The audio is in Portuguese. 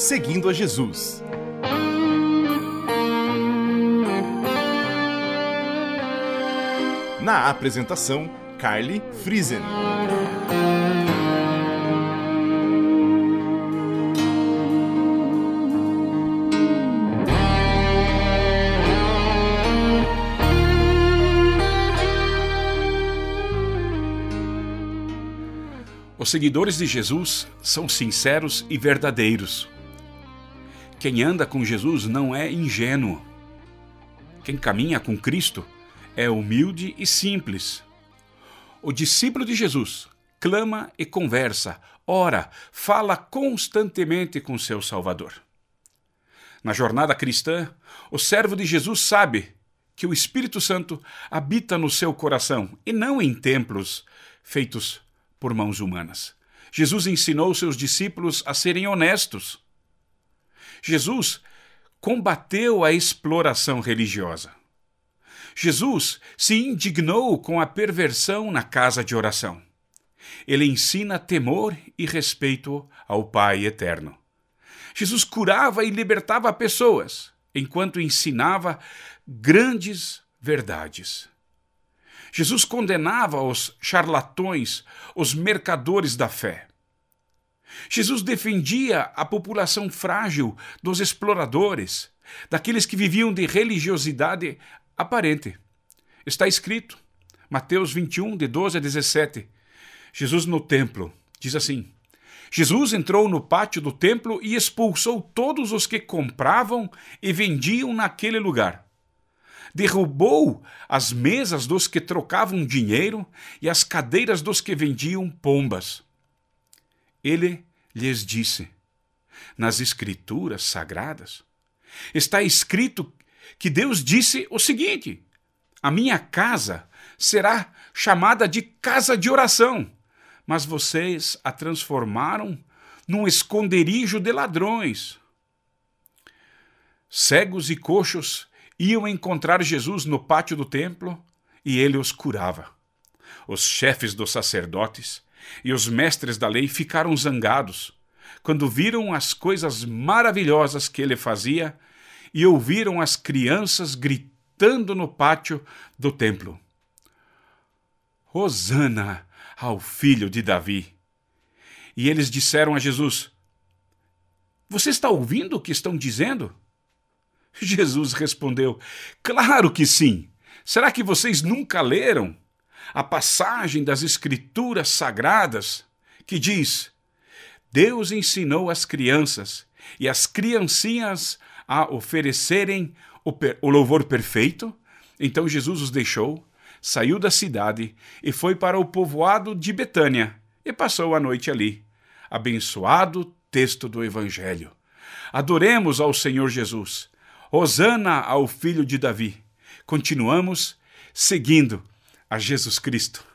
Seguindo a Jesus. Na apresentação, Carly Friesen. Os seguidores de Jesus são sinceros e verdadeiros. Quem anda com Jesus não é ingênuo. Quem caminha com Cristo é humilde e simples. O discípulo de Jesus clama e conversa, ora, fala constantemente com seu Salvador. Na jornada cristã, o servo de Jesus sabe que o Espírito Santo habita no seu coração e não em templos feitos por mãos humanas. Jesus ensinou seus discípulos a serem honestos. Jesus combateu a exploração religiosa. Jesus se indignou com a perversão na casa de oração. Ele ensina temor e respeito ao Pai eterno. Jesus curava e libertava pessoas, enquanto ensinava grandes verdades. Jesus condenava os charlatões, os mercadores da fé. Jesus defendia a população frágil dos exploradores, daqueles que viviam de religiosidade aparente. Está escrito, Mateus 21, de 12 a 17. Jesus no templo diz assim: Jesus entrou no pátio do templo e expulsou todos os que compravam e vendiam naquele lugar derrubou as mesas dos que trocavam dinheiro e as cadeiras dos que vendiam pombas. Ele lhes disse: Nas Escrituras sagradas está escrito que Deus disse o seguinte: A minha casa será chamada de casa de oração, mas vocês a transformaram num esconderijo de ladrões. Cegos e coxos iam encontrar Jesus no pátio do templo e ele os curava. Os chefes dos sacerdotes e os mestres da lei ficaram zangados quando viram as coisas maravilhosas que ele fazia e ouviram as crianças gritando no pátio do templo: Hosana ao filho de Davi. E eles disseram a Jesus: Você está ouvindo o que estão dizendo? Jesus respondeu: Claro que sim. Será que vocês nunca leram a passagem das Escrituras Sagradas que diz: Deus ensinou as crianças e as criancinhas a oferecerem o, o louvor perfeito? Então Jesus os deixou, saiu da cidade e foi para o povoado de Betânia e passou a noite ali. Abençoado texto do Evangelho. Adoremos ao Senhor Jesus. Hosana ao filho de Davi. Continuamos seguindo a Jesus Cristo.